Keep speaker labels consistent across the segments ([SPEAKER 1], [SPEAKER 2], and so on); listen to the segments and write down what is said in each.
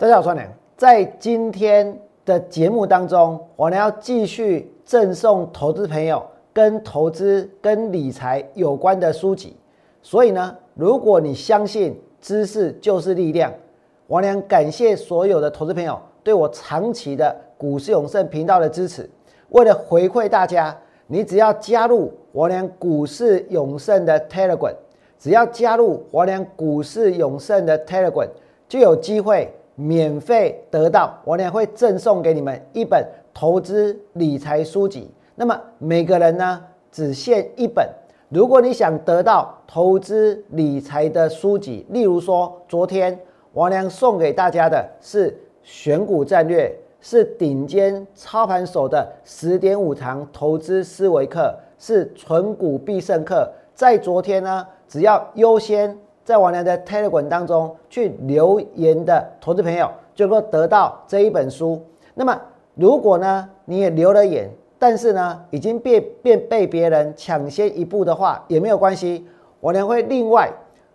[SPEAKER 1] 大家好，我是王良。在今天的节目当中，我呢要继续赠送投资朋友跟投资、跟理财有关的书籍。所以呢，如果你相信知识就是力量，我良感谢所有的投资朋友对我长期的股市永胜频道的支持。为了回馈大家，你只要加入我良股市永胜的 Telegram，只要加入我良股市永胜的 Telegram，就有机会免费得到王良会赠送给你们一本投资理财书籍。那么每个人呢只限一本。如果你想得到投资理财的书籍，例如说昨天王良送给大家的是选股战略。是顶尖操盘手的十点五堂投资思维课，是纯股必胜课。在昨天呢，只要优先在王良的 Telegram 当中去留言的投资朋友，就能够得到这一本书。那么，如果呢你也留了言，但是呢已经被被被别人抢先一步的话，也没有关系，王良会另外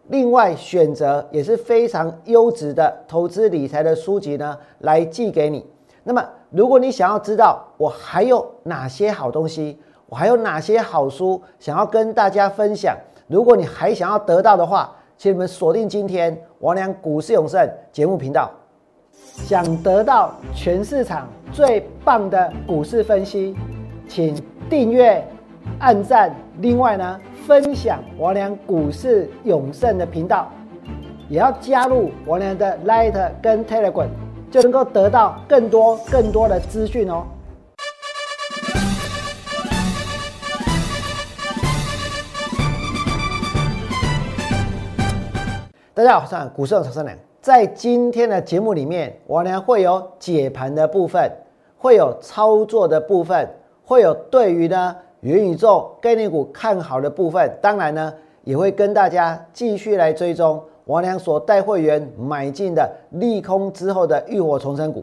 [SPEAKER 1] 另外选择也是非常优质的投资理财的书籍呢，来寄给你。那么，如果你想要知道我还有哪些好东西，我还有哪些好书想要跟大家分享，如果你还想要得到的话，请你们锁定今天王良股市永胜节目频道。想得到全市场最棒的股市分析，请订阅、按赞，另外呢，分享王良股市永胜的频道，也要加入王良的 Light 跟 Telegram。就能够得到更多更多的资讯哦。大家好，我是股市的曹生良。在今天的节目里面，我呢会有解盘的部分，会有操作的部分，会有对于呢元宇宙概念股看好的部分。当然呢，也会跟大家继续来追踪。王良所带会员买进的利空之后的浴火重生股。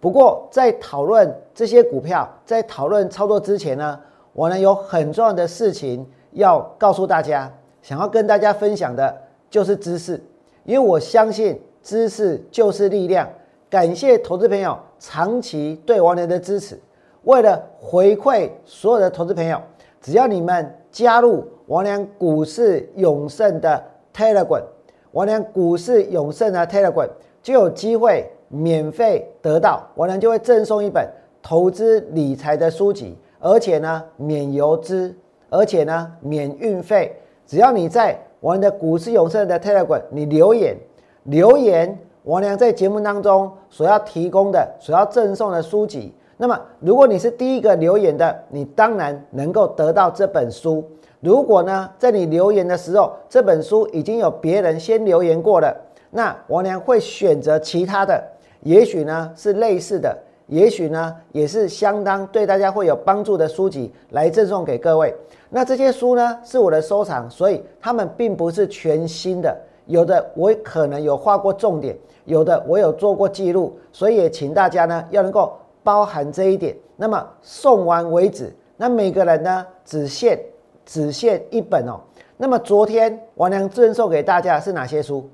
[SPEAKER 1] 不过，在讨论这些股票，在讨论操作之前呢，我呢有很重要的事情要告诉大家，想要跟大家分享的就是知识，因为我相信知识就是力量。感谢投资朋友长期对王良的支持。为了回馈所有的投资朋友，只要你们加入王良股市永胜的 Telegram。王良股市永胜的 Telegram 就有机会免费得到，王良就会赠送一本投资理财的书籍，而且呢免邮资，而且呢免运费。只要你在我们的股市永胜的 Telegram 你留言留言，王良在节目当中所要提供的、所要赠送的书籍，那么如果你是第一个留言的，你当然能够得到这本书。如果呢，在你留言的时候，这本书已经有别人先留言过了，那王良会选择其他的，也许呢是类似的，也许呢也是相当对大家会有帮助的书籍来赠送给各位。那这些书呢是我的收藏，所以他们并不是全新的，有的我可能有画过重点，有的我有做过记录，所以也请大家呢要能够包含这一点。那么送完为止，那每个人呢只限。只限一本哦。那么昨天王良赠送给大家是哪些书？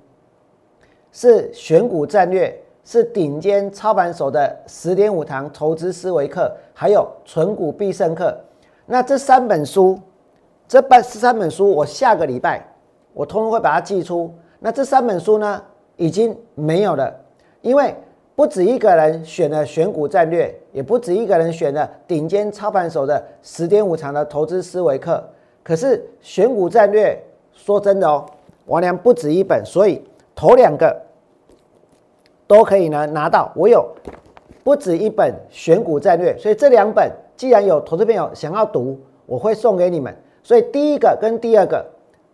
[SPEAKER 1] 是选股战略，是顶尖操盘手的十点五堂投资思维课，还有纯股必胜课。那这三本书，这半三本书，我下个礼拜我通通会把它寄出。那这三本书呢，已经没有了，因为不止一个人选了选股战略，也不止一个人选了顶尖操盘手的十点五堂的投资思维课。可是选股战略，说真的哦，王良不止一本，所以头两个都可以呢拿到。我有不止一本选股战略，所以这两本既然有投资朋友想要读，我会送给你们。所以第一个跟第二个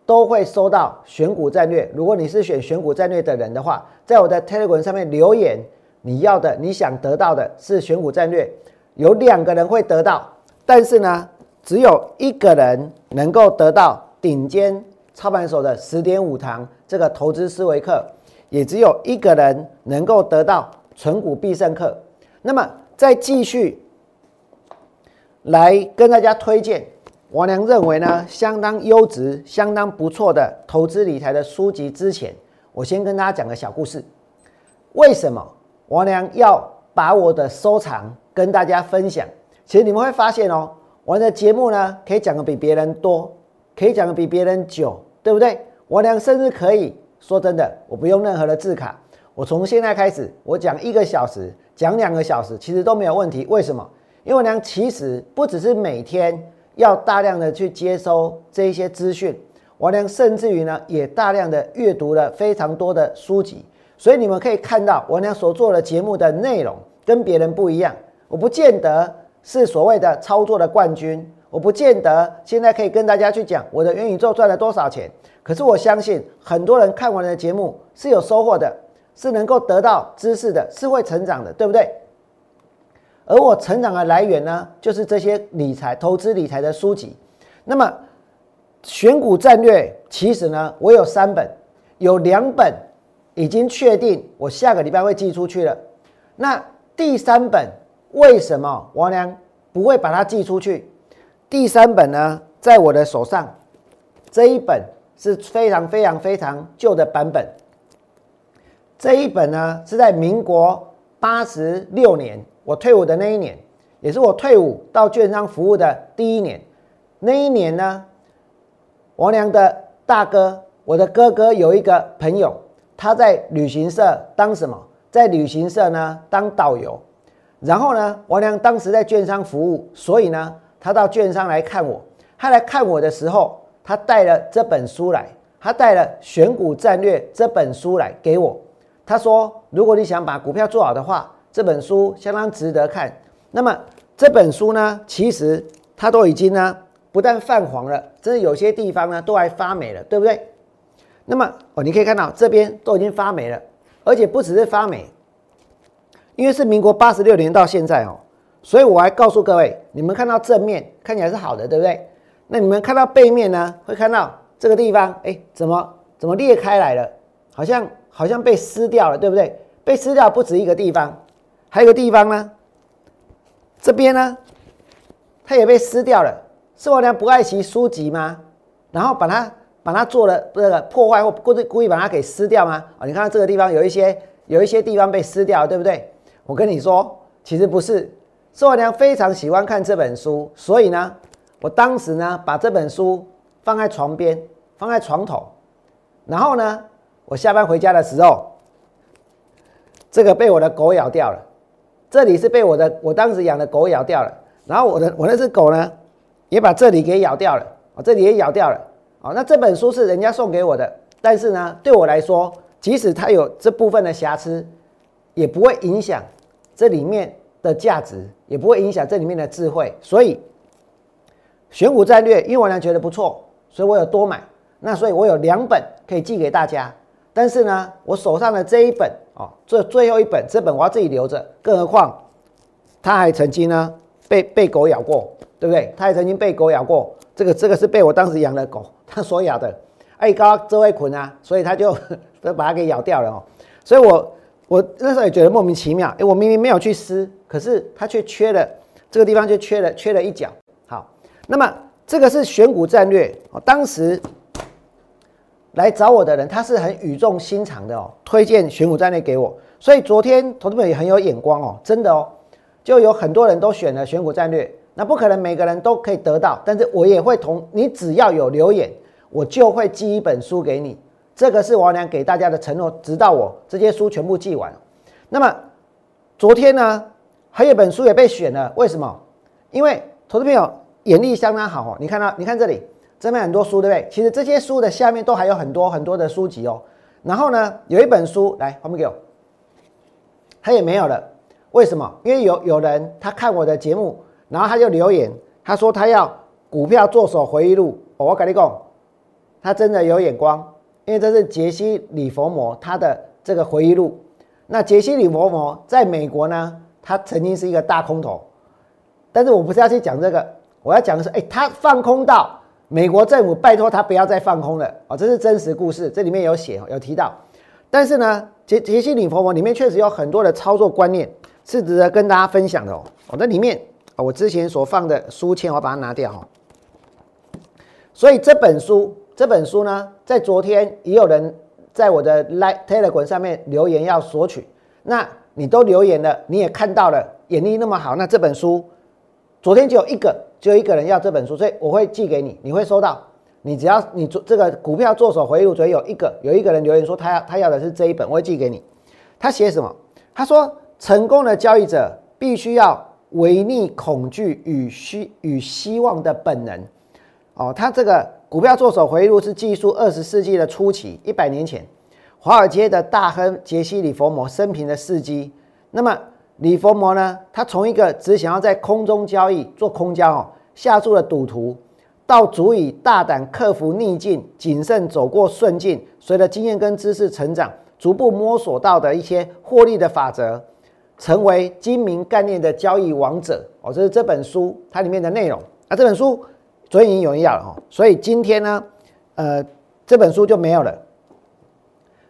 [SPEAKER 1] 都会收到选股战略。如果你是选选股战略的人的话，在我的 Telegram 上面留言，你要的你想得到的是选股战略，有两个人会得到，但是呢。只有一个人能够得到顶尖操盘手的十点五堂这个投资思维课，也只有一个人能够得到纯股必胜客。那么，在继续来跟大家推荐王良认为呢相当优质、相当不错的投资理财的书籍之前，我先跟大家讲个小故事。为什么王良要把我的收藏跟大家分享。其实你们会发现哦，我的节目呢可以讲的比别人多，可以讲的比别人久，对不对？王良甚至可以说真的，我不用任何的字卡，我从现在开始，我讲一个小时，讲两个小时，其实都没有问题。为什么？因为王良其实不只是每天要大量的去接收这一些资讯。王良甚至于呢，也大量的阅读了非常多的书籍，所以你们可以看到王良所做的节目的内容跟别人不一样。我不见得是所谓的操作的冠军，我不见得现在可以跟大家去讲我的元宇宙赚了多少钱。可是我相信很多人看完的节目是有收获的，是能够得到知识的，是会成长的，对不对？而我成长的来源呢，就是这些理财、投资理财的书籍。那么。选股战略，其实呢，我有三本，有两本已经确定，我下个礼拜会寄出去了。那第三本为什么王良不会把它寄出去？第三本呢，在我的手上，这一本是非常非常非常旧的版本。这一本呢，是在民国八十六年我退伍的那一年，也是我退伍到券商服务的第一年。那一年呢？王良的大哥，我的哥哥有一个朋友，他在旅行社当什么？在旅行社呢当导游。然后呢，王良当时在券商服务，所以呢，他到券商来看我。他来看我的时候，他带了这本书来，他带了《选股战略》这本书来给我。他说：“如果你想把股票做好的话，这本书相当值得看。”那么这本书呢，其实他都已经呢。不但泛黄了，甚至有些地方呢都还发霉了，对不对？那么哦，你可以看到这边都已经发霉了，而且不只是发霉，因为是民国八十六年到现在哦，所以我还告诉各位，你们看到正面看起来是好的，对不对？那你们看到背面呢，会看到这个地方，哎，怎么怎么裂开来了？好像好像被撕掉了，对不对？被撕掉不止一个地方，还有个地方呢，这边呢，它也被撕掉了。是我娘不爱惜书籍吗？然后把它把它做了那个破坏或故意故意把它给撕掉吗？啊，你看到这个地方有一些有一些地方被撕掉，对不对？我跟你说，其实不是，是我娘非常喜欢看这本书，所以呢，我当时呢把这本书放在床边，放在床头，然后呢，我下班回家的时候，这个被我的狗咬掉了，这里是被我的我当时养的狗咬掉了，然后我的我那只狗呢？也把这里给咬掉了啊，这里也咬掉了啊。那这本书是人家送给我的，但是呢，对我来说，即使它有这部分的瑕疵，也不会影响这里面的价值，也不会影响这里面的智慧。所以选股战略，因为我呢觉得不错，所以我有多买。那所以我有两本可以寄给大家，但是呢，我手上的这一本哦，这最后一本，这本我要自己留着。更何况，它还曾经呢被被狗咬过。对不对？他还曾经被狗咬过，这个这个是被我当时养的狗他所咬的，哎，刚刚这位捆啊，所以他就 都把它给咬掉了哦。所以我我那时候也觉得莫名其妙，哎，我明明没有去撕，可是它却缺了这个地方，就缺了缺了一角。好，那么这个是选股战略哦。当时来找我的人，他是很语重心长的哦，推荐选股战略给我。所以昨天投资们也很有眼光哦，真的哦，就有很多人都选了选股战略。那不可能每个人都可以得到，但是我也会同你只要有留言，我就会寄一本书给你。这个是王良给大家的承诺，直到我这些书全部寄完。那么昨天呢，还有本书也被选了，为什么？因为投资朋友眼力相当好哦。你看到，你看这里这边很多书，对不对？其实这些书的下面都还有很多很多的书籍哦。然后呢，有一本书来，后面给我，他也没有了。为什么？因为有有人他看我的节目。然后他就留言，他说他要股票做手回忆录。我跟你讲，他真的有眼光，因为这是杰西·里佛摩他的这个回忆录。那杰西·里佛摩在美国呢，他曾经是一个大空头，但是我不是要去讲这个，我要讲的是，哎，他放空到美国政府拜托他不要再放空了哦，这是真实故事，这里面有写有提到。但是呢，杰杰西·里佛摩里面确实有很多的操作观念是值得跟大家分享的哦。我在里面。啊，我之前所放的书签，我把它拿掉哈。所以这本书，这本书呢，在昨天也有人在我的 Telegram 上面留言要索取。那你都留言了，你也看到了，眼力那么好，那这本书昨天就有一个，就有一个人要这本书，所以我会寄给你，你会收到。你只要你做这个股票做手回忆录，只有一个有一个人留言说他要他要的是这一本，我会寄给你。他写什么？他说成功的交易者必须要违逆恐惧与希与希望的本能。哦，他这个股票做手回忆录是记述二十世纪的初期，一百年前，华尔街的大亨杰西·里佛摩生平的事迹。那么李佛摩呢？他从一个只想要在空中交易做空交哦，下注的赌徒。到足以大胆克服逆境、谨慎走过顺境，随着经验跟知识成长，逐步摸索到的一些获利的法则，成为精明概念的交易王者哦。这是这本书它里面的内容啊。这本书昨天已经有人要了哈，所以今天呢，呃，这本书就没有了。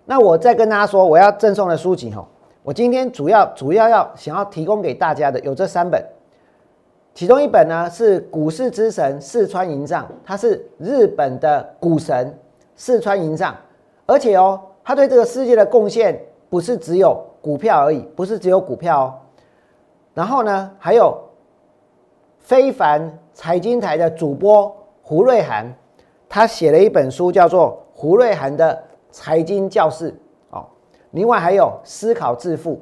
[SPEAKER 1] 那我再跟大家说，我要赠送的书籍哈，我今天主要主要要想要提供给大家的有这三本。其中一本呢是股市之神四川银藏，他是日本的股神四川银藏，而且哦，他对这个世界的贡献不是只有股票而已，不是只有股票哦。然后呢，还有非凡财经台的主播胡瑞涵，他写了一本书叫做《胡瑞涵的财经教室》哦。另外还有思考致富，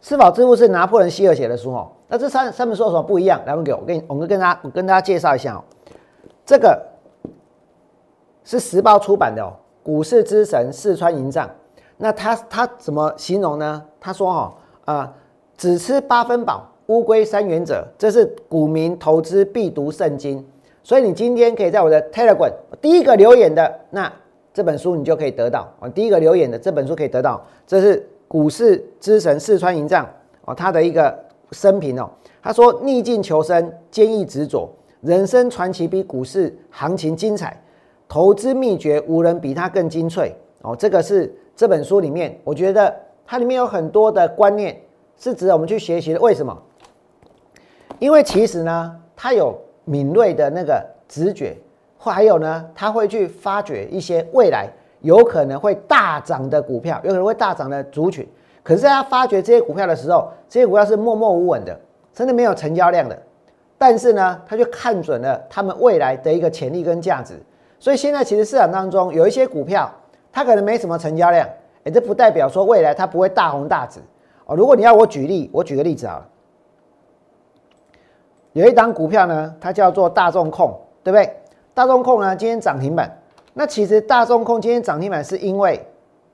[SPEAKER 1] 思考致富是拿破仑希尔写的书哦。那这三三本书有什么不一样？来，我给我跟我们跟大家我跟大家介绍一下哦。这个是时报出版的哦，《股市之神四川银藏》。那他他怎么形容呢？他说哈啊，只吃八分饱，乌龟三原则，这是股民投资必读圣经。所以你今天可以在我的 Telegram 第一个留言的，那这本书你就可以得到啊。第一个留言的这本书可以得到，这是《股市之神四川银藏》哦，他的一个。生平哦，他说逆境求生，坚毅执着，人生传奇比股市行情精彩，投资秘诀无人比他更精粹哦。这个是这本书里面，我觉得它里面有很多的观念是值得我们去学习的。为什么？因为其实呢，他有敏锐的那个直觉，或还有呢，他会去发掘一些未来有可能会大涨的股票，有可能会大涨的族群。可是，在他发掘这些股票的时候，这些股票是默默无闻的，真的没有成交量的。但是呢，他就看准了他们未来的一个潜力跟价值。所以现在其实市场当中有一些股票，它可能没什么成交量，哎，这不代表说未来它不会大红大紫哦。如果你要我举例，我举个例子啊，有一档股票呢，它叫做大众控，对不对？大众控呢，今天涨停板。那其实大众控今天涨停板是因为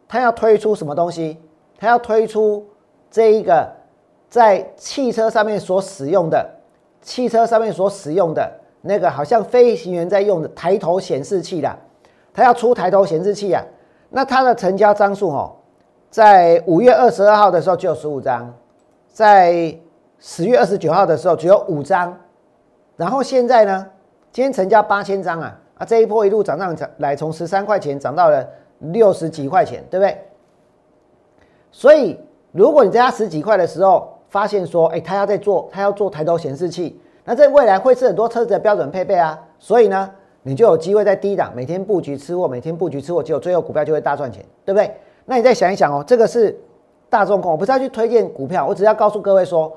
[SPEAKER 1] 它要推出什么东西？它要推出这一个在汽车上面所使用的汽车上面所使用的那个好像飞行员在用的抬头显示器啦，它要出抬头显示器啊。那它的成交张数哦，在五月二十二号的时候就有十五张，在十月二十九号的时候只有五张，然后现在呢，今天成交八千张啊啊，这一波一路涨上涨来，从十三块钱涨到了六十几块钱，对不对？所以，如果你在它十几块的时候发现说，哎，它要在做，它要做抬头显示器，那在未来会是很多车子的标准配备啊。所以呢，你就有机会在低档每天布局吃货，每天布局吃货，结果最后股票就会大赚钱，对不对？那你再想一想哦，这个是大众控，我不是要去推荐股票，我只要告诉各位说，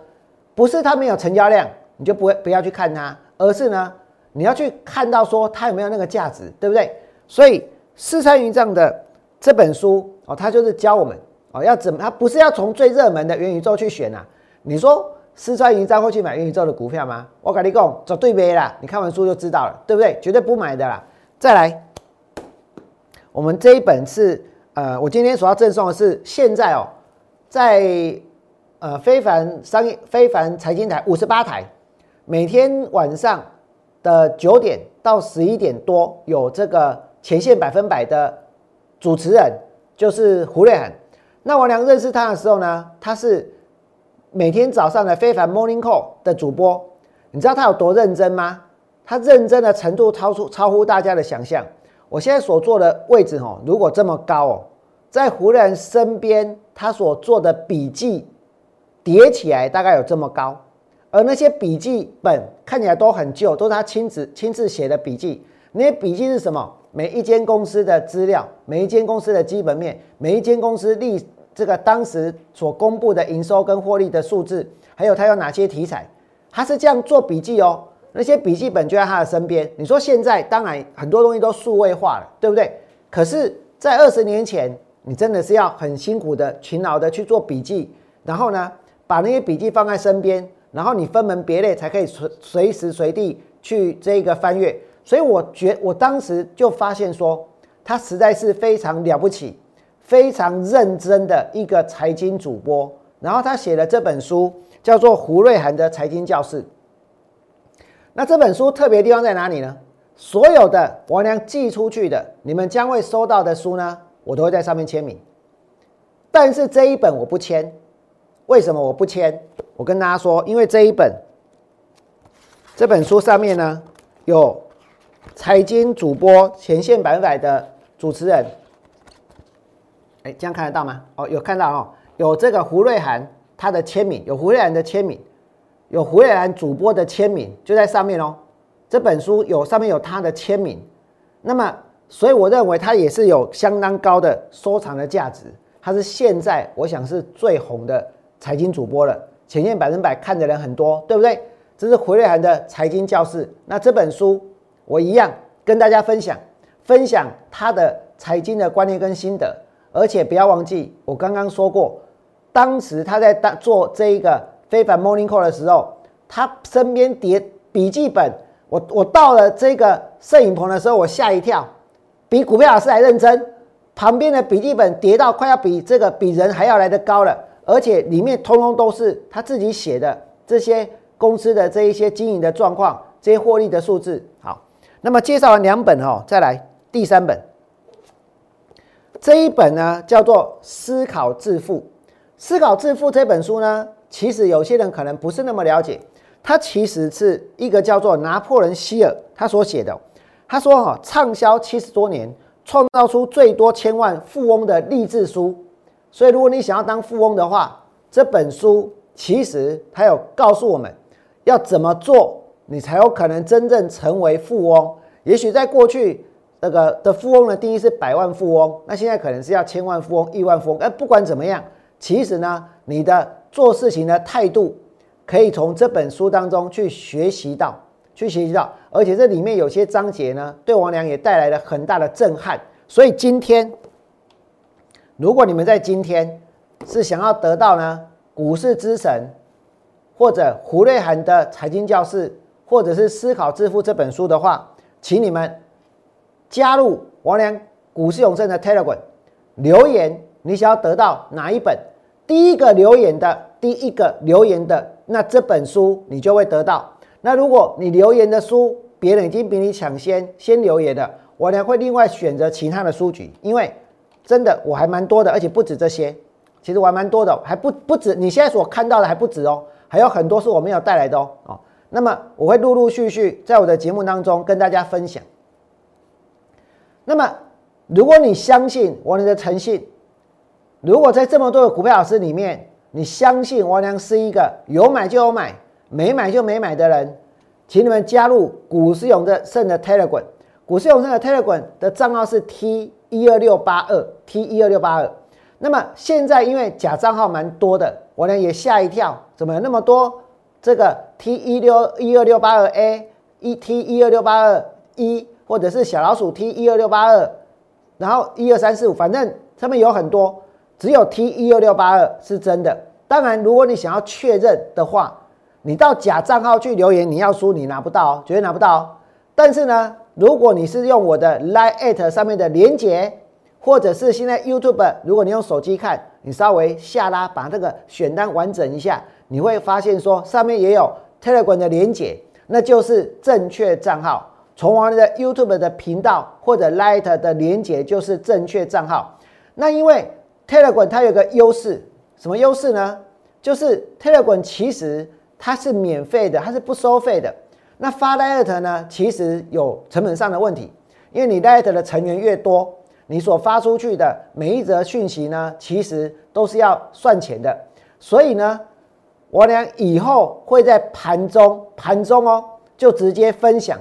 [SPEAKER 1] 不是它没有成交量，你就不会不要去看它，而是呢，你要去看到说它有没有那个价值，对不对？所以四川云藏的这本书哦，它就是教我们。哦，要怎么？他不是要从最热门的元宇宙去选呐？你说四川云章会去买元宇宙的股票吗？我跟你讲，走对杯啦！你看完书就知道了，对不对？绝对不买的啦。再来，我们这一本是呃，我今天所要赠送的是现在哦，在呃非凡商业非凡财经台五十八台，每天晚上的九点到十一点多有这个前线百分百的主持人，就是胡瑞涵。那王良认识他的时候呢，他是每天早上的非凡 Morning Call 的主播。你知道他有多认真吗？他认真的程度超出超乎大家的想象。我现在所坐的位置哦，如果这么高哦，在胡人身边，他所做的笔记叠起来大概有这么高，而那些笔记本看起来都很旧，都是他亲自亲自写的笔记。那些笔记是什么？每一间公司的资料，每一间公司的基本面，每一间公司历这个当时所公布的营收跟获利的数字，还有它有哪些题材，他是这样做笔记哦。那些笔记本就在他的身边。你说现在当然很多东西都数位化了，对不对？可是，在二十年前，你真的是要很辛苦的、勤劳的去做笔记，然后呢，把那些笔记放在身边，然后你分门别类才可以随随时随地去这个翻阅。所以，我觉我当时就发现说，他实在是非常了不起、非常认真的一个财经主播。然后他写了这本书，叫做胡瑞涵的财经教室。那这本书特别地方在哪里呢？所有的王良寄出去的，你们将会收到的书呢，我都会在上面签名。但是这一本我不签，为什么我不签？我跟大家说，因为这一本这本书上面呢，有财经主播前线百分百的主持人，哎，这样看得到吗？哦，有看到哦，有这个胡瑞涵他的签名，有胡瑞涵的签名。有胡瑞涵主播的签名就在上面哦，这本书有上面有他的签名，那么所以我认为它也是有相当高的收藏的价值，它是现在我想是最红的财经主播了，前线百分百看的人很多，对不对？这是胡瑞涵的财经教室，那这本书我一样跟大家分享，分享他的财经的观念跟心得，而且不要忘记我刚刚说过，当时他在当做这一个。非凡 Morning Call 的时候，他身边叠笔记本，我我到了这个摄影棚的时候，我吓一跳，比股票老师还认真。旁边的笔记本叠到快要比这个比人还要来的高了，而且里面通通都是他自己写的这些公司的这一些经营的状况，这些获利的数字。好，那么介绍完两本哦，再来第三本，这一本呢叫做《思考致富》。《思考致富》这本书呢。其实有些人可能不是那么了解，它其实是一个叫做拿破仑希尔他所写的。他说：“哈，畅销七十多年，创造出最多千万富翁的励志书。所以，如果你想要当富翁的话，这本书其实它有告诉我们要怎么做，你才有可能真正成为富翁。也许在过去那个的富翁的定义是百万富翁，那现在可能是要千万富翁、亿万富翁。哎，不管怎么样，其实呢，你的。做事情的态度，可以从这本书当中去学习到，去学习到，而且这里面有些章节呢，对王良也带来了很大的震撼。所以今天，如果你们在今天是想要得到呢股市之神，或者胡瑞涵的财经教室，或者是思考致富这本书的话，请你们加入王良股市永胜的 Telegram，留言你想要得到哪一本。第一个留言的，第一个留言的，那这本书你就会得到。那如果你留言的书别人已经比你抢先先留言的，我呢会另外选择其他的书籍，因为真的我还蛮多的，而且不止这些，其实我还蛮多的，还不不止你现在所看到的还不止哦，还有很多是我没有带来的哦。哦，那么我会陆陆续续在我的节目当中跟大家分享。那么如果你相信我的诚信。如果在这么多的股票老师里面，你相信王良是一个有买就有买，没买就没买的人，请你们加入股市勇的胜的 Telegram，股市永生的 Telegram 的账号是 T 一二六八二 T 一二六八二。那么现在因为假账号蛮多的，我呢也吓一跳，怎么那么多？这个 T 一六一二六八二 A 一 T 一二六八二一，或者是小老鼠 T 一二六八二，然后一二三四五，反正上面有很多。只有 T 一二六八二是真的。当然，如果你想要确认的话，你到假账号去留言，你要输你拿不到，绝对拿不到。但是呢，如果你是用我的 Line at 上面的连接，或者是现在 YouTube，如果你用手机看，你稍微下拉把这个选单完整一下，你会发现说上面也有 Telegram 的连接，那就是正确账号。从我的 YouTube 的频道或者 Light 的连接就是正确账号。那因为 Telegram 它有个优势，什么优势呢？就是 Telegram 其实它是免费的，它是不收费的。那发 Light 呢，其实有成本上的问题，因为你 Light 的成员越多，你所发出去的每一则讯息呢，其实都是要算钱的。所以呢，我俩以后会在盘中盘中哦，就直接分享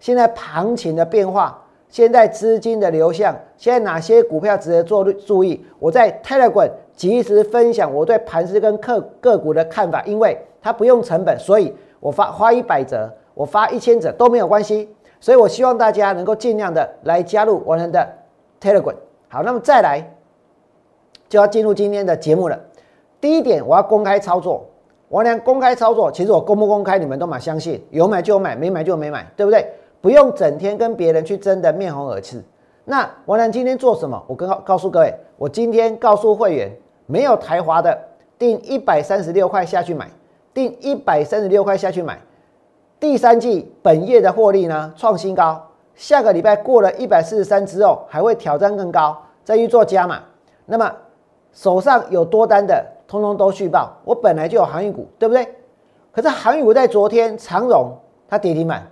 [SPEAKER 1] 现在行情的变化。现在资金的流向，现在哪些股票值得做注意？我在 Telegram 及时分享我对盘势跟个个股的看法，因为它不用成本，所以我发花一百折，我发一千折都没有关系。所以我希望大家能够尽量的来加入我们的 Telegram。好，那么再来就要进入今天的节目了。第一点，我要公开操作。王良公开操作，其实我公不公开，你们都蛮相信，有买就有买，没买就没买，对不对？不用整天跟别人去争得面红耳赤。那王良今天做什么？我跟告告诉各位，我今天告诉会员，没有台华的，定一百三十六块下去买，定一百三十六块下去买。第三季本业的获利呢创新高，下个礼拜过了一百四十三之后，还会挑战更高，再去做加码。那么手上有多单的。通通都续报，我本来就有航运股，对不对？可是航运股在昨天长荣它跌停板，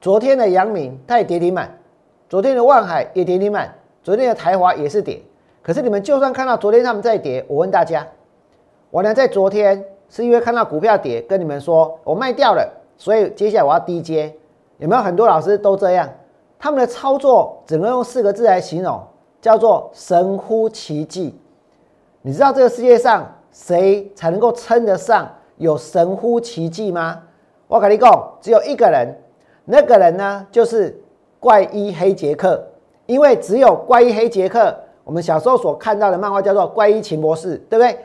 [SPEAKER 1] 昨天的阳明它也跌停板，昨天的万海也跌停板，昨天的台华也是跌。可是你们就算看到昨天他们在跌，我问大家，我呢在昨天是因为看到股票跌，跟你们说我卖掉了，所以接下来我要低接。有没有很多老师都这样？他们的操作只能用四个字来形容，叫做神乎其技。你知道这个世界上谁才能够称得上有神乎其技吗？我跟你讲，只有一个人，那个人呢就是怪医黑杰克。因为只有怪医黑杰克，我们小时候所看到的漫画叫做《怪医秦博士》，对不对？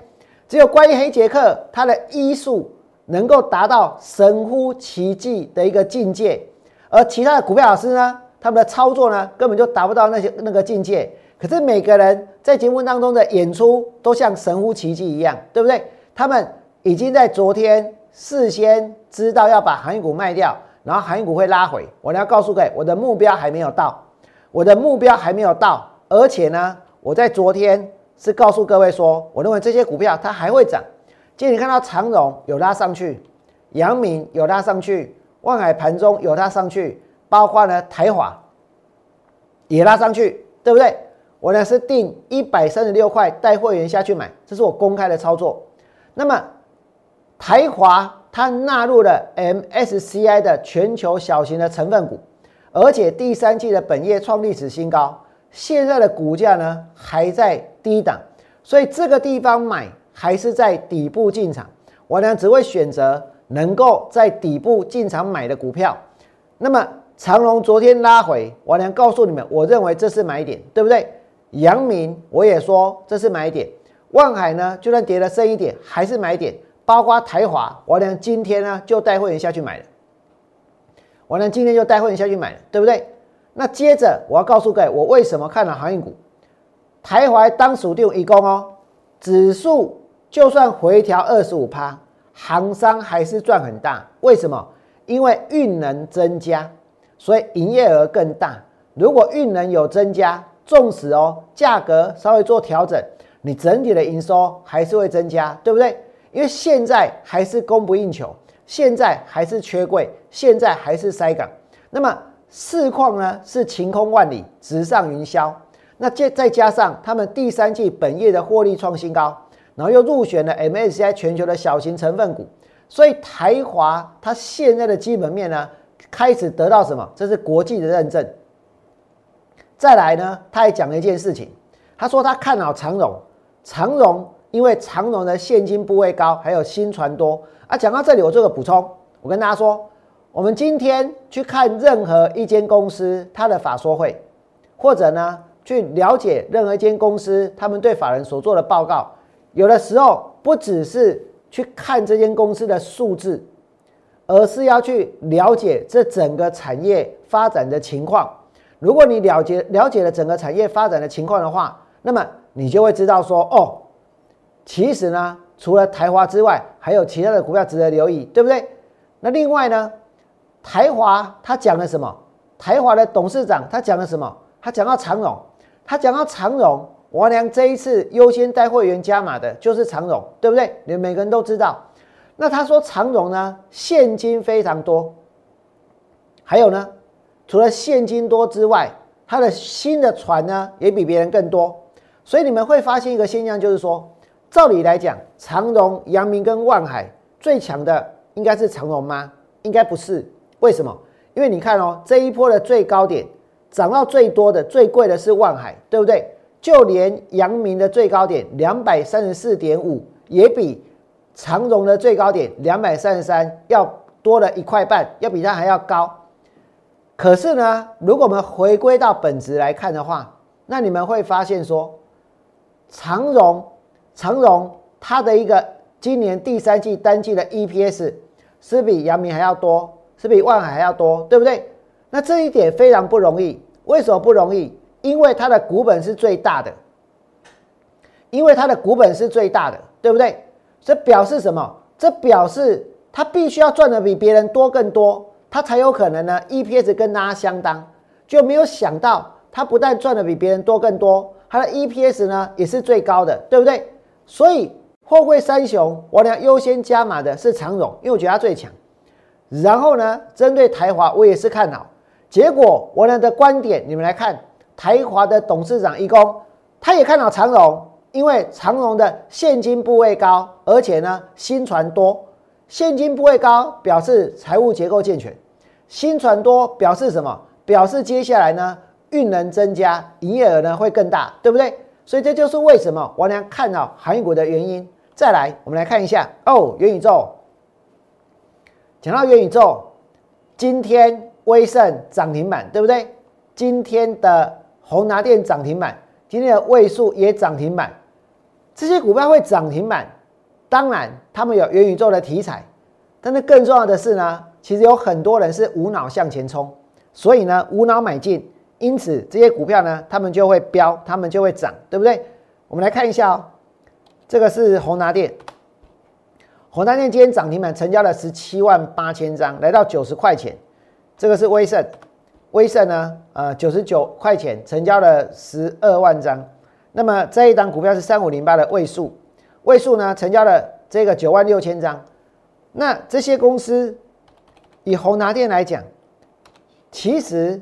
[SPEAKER 1] 只有怪医黑杰克，他的医术能够达到神乎其技的一个境界，而其他的股票老师呢，他们的操作呢，根本就达不到那些那个境界。可是每个人在节目当中的演出都像神乎其技一样，对不对？他们已经在昨天事先知道要把航运股卖掉，然后航运股会拉回。我要告诉各位，我的目标还没有到，我的目标还没有到。而且呢，我在昨天是告诉各位说，我认为这些股票它还会涨。今天你看到长荣有拉上去，阳明有拉上去，万海盘中有拉上去，包括呢台华也拉上去，对不对？我呢是定一百三十六块带会员下去买，这是我公开的操作。那么台华它纳入了 MSCI 的全球小型的成分股，而且第三季的本业创历史新高，现在的股价呢还在低档，所以这个地方买还是在底部进场。我呢只会选择能够在底部进场买的股票。那么长隆昨天拉回，我能告诉你们，我认为这是买点，对不对？阳明，我也说这是买点。万海呢，就算跌了深一点，还是买点。包括台华，我呢今天呢就带会员下去买了。我呢今天就带会员下去买了，对不对？那接着我要告诉各位，我为什么看了航运股？台华当属定一共哦，指数就算回调二十五趴，行商还是赚很大。为什么？因为运能增加，所以营业额更大。如果运能有增加，纵使哦，价格稍微做调整，你整体的营收还是会增加，对不对？因为现在还是供不应求，现在还是缺柜，现在还是塞港。那么市况呢是晴空万里，直上云霄。那再再加上他们第三季本业的获利创新高，然后又入选了 MSCI 全球的小型成分股，所以台华它现在的基本面呢开始得到什么？这是国际的认证。再来呢，他还讲了一件事情，他说他看好长荣，长荣因为长荣的现金部位高，还有新船多啊。讲到这里，我做个补充，我跟大家说，我们今天去看任何一间公司它的法说会，或者呢去了解任何一间公司他们对法人所做的报告，有的时候不只是去看这间公司的数字，而是要去了解这整个产业发展的情况。如果你了解了解了整个产业发展的情况的话，那么你就会知道说，哦，其实呢，除了台华之外，还有其他的股票值得留意，对不对？那另外呢，台华他讲了什么？台华的董事长他讲了什么？他讲到长荣，他讲到长荣，王良这一次优先带会员加码的就是长荣，对不对？你们每个人都知道。那他说长荣呢，现金非常多，还有呢？除了现金多之外，他的新的船呢也比别人更多，所以你们会发现一个现象，就是说，照理来讲，长荣、阳明跟万海最强的应该是长荣吗？应该不是。为什么？因为你看哦，这一波的最高点涨到最多的、最贵的是万海，对不对？就连阳明的最高点两百三十四点五，也比长荣的最高点两百三十三要多了一块半，要比它还要高。可是呢，如果我们回归到本质来看的话，那你们会发现说，长荣长荣它的一个今年第三季单季的 EPS 是比阳明还要多，是比万海还要多，对不对？那这一点非常不容易。为什么不容易？因为它的股本是最大的，因为它的股本是最大的，对不对？这表示什么？这表示它必须要赚的比别人多更多，它才有可能呢 EPS 跟大家相当。就没有想到。它不但赚的比别人多更多，它的 EPS 呢也是最高的，对不对？所以货柜三雄，我俩优先加码的是长荣，因为我觉得它最强。然后呢，针对台华，我也是看好。结果我俩的观点，你们来看，台华的董事长一公，他也看好长荣，因为长荣的现金部位高，而且呢新船多。现金部位高表示财务结构健全，新船多表示什么？表示接下来呢？运能增加，营业额呢会更大，对不对？所以这就是为什么王良看好航运股的原因。再来，我们来看一下哦，元宇宙。讲到元宇宙，今天威盛涨停板，对不对？今天的宏达电涨停板，今天的位数也涨停板。这些股票会涨停板，当然他们有元宇宙的题材，但是更重要的是呢，其实有很多人是无脑向前冲，所以呢，无脑买进。因此，这些股票呢，他们就会飙，他们就会涨，对不对？我们来看一下哦，这个是宏达电，宏达电今天涨停板成交了十七万八千张，来到九十块钱。这个是威盛，威盛呢，呃，九十九块钱成交了十二万张。那么这一档股票是三五零八的位数，位数呢成交了这个九万六千张。那这些公司以宏达电来讲，其实。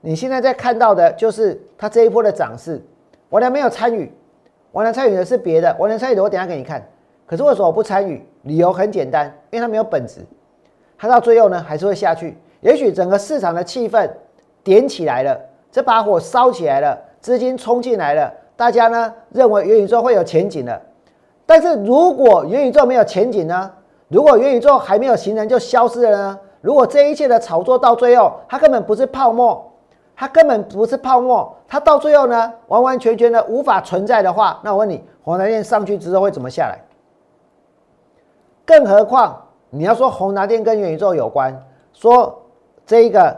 [SPEAKER 1] 你现在在看到的就是它这一波的涨势，我俩没有参与，我俩参与的是别的，我俩参与的我等下给你看。可是为什么我不参与？理由很简单，因为它没有本质，它到最后呢还是会下去。也许整个市场的气氛点起来了，这把火烧起来了，资金冲进来了，大家呢认为元宇宙会有前景了。但是如果元宇宙没有前景呢？如果元宇宙还没有形成就消失了呢？如果这一切的炒作到最后它根本不是泡沫？它根本不是泡沫，它到最后呢，完完全全的无法存在的话，那我问你，宏达电上去之后会怎么下来？更何况你要说宏达电跟元宇宙有关，说这一个，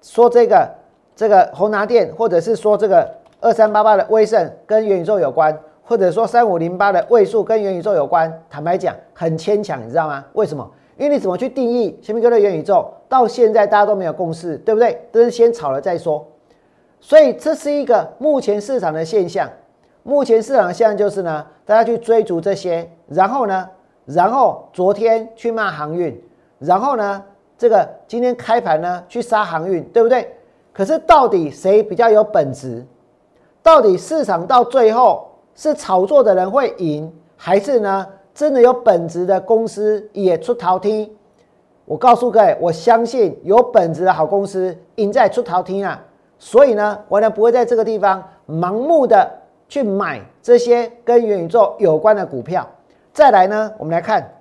[SPEAKER 1] 说这个这个宏达电，或者是说这个二三八八的威盛跟元宇宙有关，或者说三五零八的位数跟元宇宙有关，坦白讲很牵强，你知道吗？为什么？因为你怎么去定义新民哥的元宇宙？到现在大家都没有共识，对不对？都是先炒了再说。所以这是一个目前市场的现象。目前市场的现象就是呢，大家去追逐这些，然后呢，然后昨天去骂航运，然后呢，这个今天开盘呢去杀航运，对不对？可是到底谁比较有本质？到底市场到最后是炒作的人会赢，还是呢？真的有本质的公司也出逃梯，我告诉各位，我相信有本质的好公司赢在出逃梯啊！所以呢，我呢不会在这个地方盲目的去买这些跟元宇宙有关的股票。再来呢，我们来看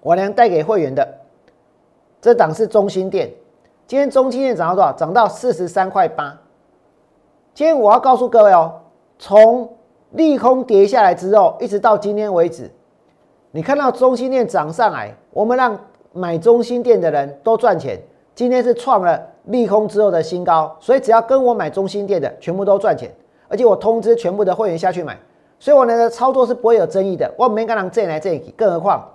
[SPEAKER 1] 我娘带给会员的这档是中心店，今天中心店涨到多少？涨到四十三块八。今天我要告诉各位哦，从利空跌下来之后，一直到今天为止。你看到中心店涨上来，我们让买中心店的人都赚钱。今天是创了利空之后的新高，所以只要跟我买中心店的，全部都赚钱。而且我通知全部的会员下去买，所以我的操作是不会有争议的。我没跟人争来争去，更何况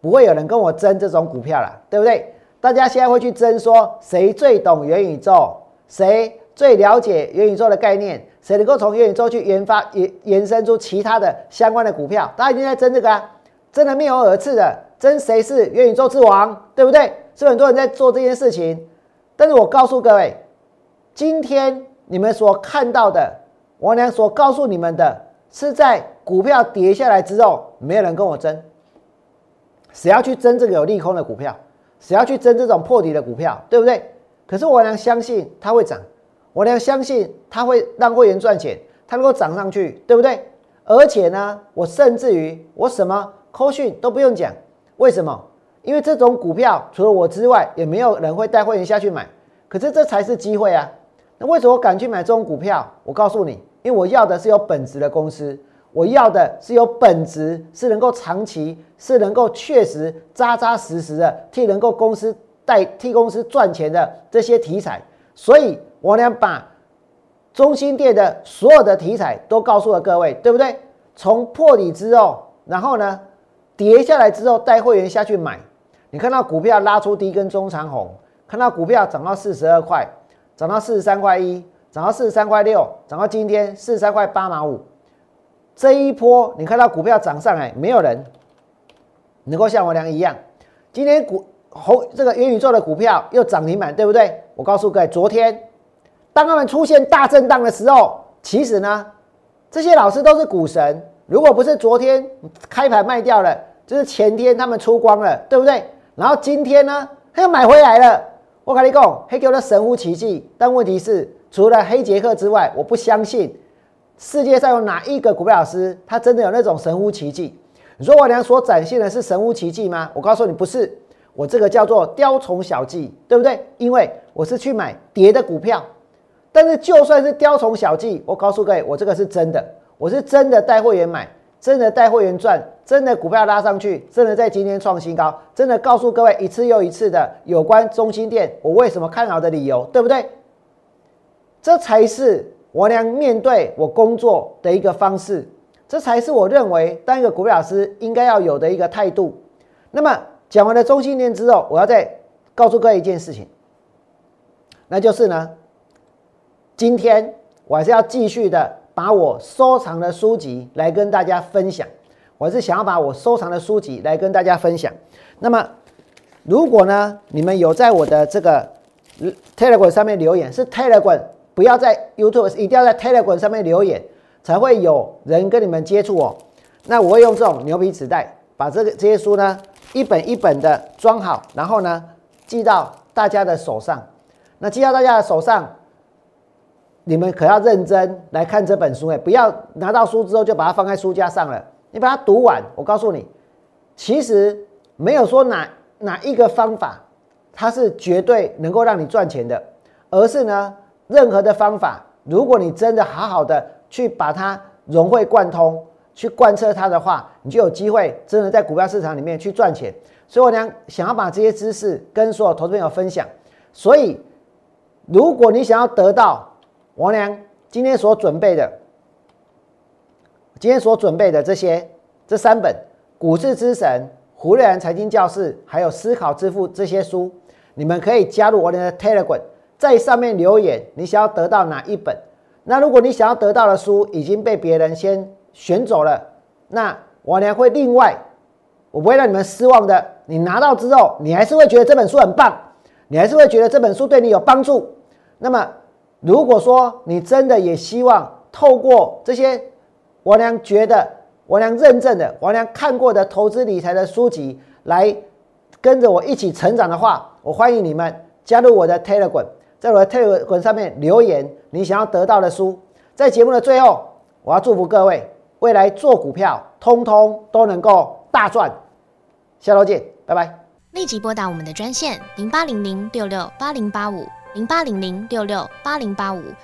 [SPEAKER 1] 不会有人跟我争这种股票了，对不对？大家现在会去争说谁最懂元宇宙，谁最了解元宇宙的概念，谁能够从元宇宙去研发延延伸出其他的相关的股票？大家已经在争这个啊。真的面红耳赤的，争谁是元宇宙之王，对不对？是很多人在做这件事情。但是我告诉各位，今天你们所看到的，王良所告诉你们的，是在股票跌下来之后，没有人跟我争。谁要去争这个有利空的股票？谁要去争这种破底的股票？对不对？可是我良相信它会涨，我良相信它会让会员赚钱，它能够涨上去，对不对？而且呢，我甚至于我什么扣讯都不用讲，为什么？因为这种股票除了我之外，也没有人会带会员下去买。可是这才是机会啊！那为什么我敢去买这种股票？我告诉你，因为我要的是有本质的公司，我要的是有本质，是能够长期，是能够确实扎扎实实的替能够公司带替公司赚钱的这些题材。所以，我俩把中心店的所有的题材都告诉了各位，对不对？从破底之后，然后呢，跌下来之后带会员下去买。你看到股票拉出第一根中长红，看到股票涨到四十二块，涨到四十三块一，涨到四十三块六，涨到今天四十三块八毛五。这一波你看到股票涨上来，没有人能够像我俩一样。今天股红这个元宇宙的股票又涨停板，对不对？我告诉各位，昨天当他们出现大震荡的时候，其实呢，这些老师都是股神。如果不是昨天开盘卖掉了，就是前天他们出光了，对不对？然后今天呢，他又买回来了。我跟你讲，黑狗的神乎其技。但问题是，除了黑杰克之外，我不相信世界上有哪一个股票老师，他真的有那种神乎其技。你说我俩所展现的是神乎其技吗？我告诉你，不是。我这个叫做雕虫小技，对不对？因为我是去买跌的股票。但是就算是雕虫小技，我告诉各位，我这个是真的，我是真的带会员买。真的带会员赚，真的股票拉上去，真的在今天创新高，真的告诉各位一次又一次的有关中心店我为什么看好的理由，对不对？这才是我俩面对我工作的一个方式，这才是我认为当一个股票老师应该要有的一个态度。那么讲完了中心店之后，我要再告诉各位一件事情，那就是呢，今天我还是要继续的。把我收藏的书籍来跟大家分享，我是想要把我收藏的书籍来跟大家分享。那么，如果呢，你们有在我的这个 Telegram 上面留言，是 Telegram，不要在 YouTube，一定要在 Telegram 上面留言，才会有人跟你们接触哦。那我会用这种牛皮纸袋，把这个这些书呢，一本一本的装好，然后呢，寄到大家的手上。那寄到大家的手上。你们可要认真来看这本书哎！不要拿到书之后就把它放在书架上了。你把它读完，我告诉你，其实没有说哪哪一个方法它是绝对能够让你赚钱的，而是呢，任何的方法，如果你真的好好的去把它融会贯通，去贯彻它的话，你就有机会真的在股票市场里面去赚钱。所以我娘想要把这些知识跟所有投资朋友分享。所以，如果你想要得到，王良今天所准备的，今天所准备的这些这三本《股市之神》《胡瑞兰财经教室》还有《思考致富》这些书，你们可以加入我的 Telegram，在上面留言，你想要得到哪一本？那如果你想要得到的书已经被别人先选走了，那王良会另外，我不会让你们失望的。你拿到之后，你还是会觉得这本书很棒，你还是会觉得这本书对你有帮助。那么。如果说你真的也希望透过这些我娘觉得我娘认证的我娘看过的投资理财的书籍来跟着我一起成长的话，我欢迎你们加入我的 Telegram，在我的推文上面留言你想要得到的书。在节目的最后，我要祝福各位未来做股票通通都能够大赚。下周见，拜拜。立即拨打我们的专线零八零零六六八零八五。零八零零六六八零八五